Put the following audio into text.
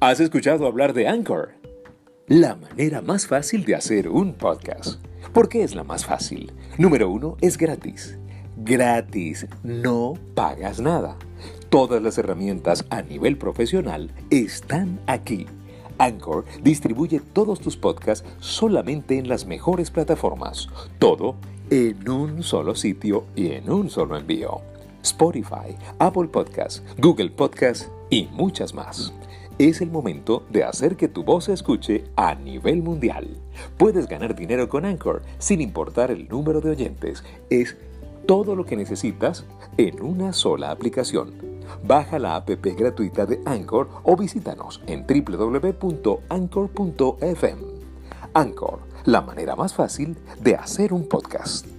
¿Has escuchado hablar de Anchor? La manera más fácil de hacer un podcast. ¿Por qué es la más fácil? Número uno, es gratis. Gratis, no pagas nada. Todas las herramientas a nivel profesional están aquí. Anchor distribuye todos tus podcasts solamente en las mejores plataformas. Todo en un solo sitio y en un solo envío. Spotify, Apple Podcasts, Google Podcasts y muchas más. Es el momento de hacer que tu voz se escuche a nivel mundial. Puedes ganar dinero con Anchor sin importar el número de oyentes. Es todo lo que necesitas en una sola aplicación. Baja la app gratuita de Anchor o visítanos en www.anchor.fm. Anchor, la manera más fácil de hacer un podcast.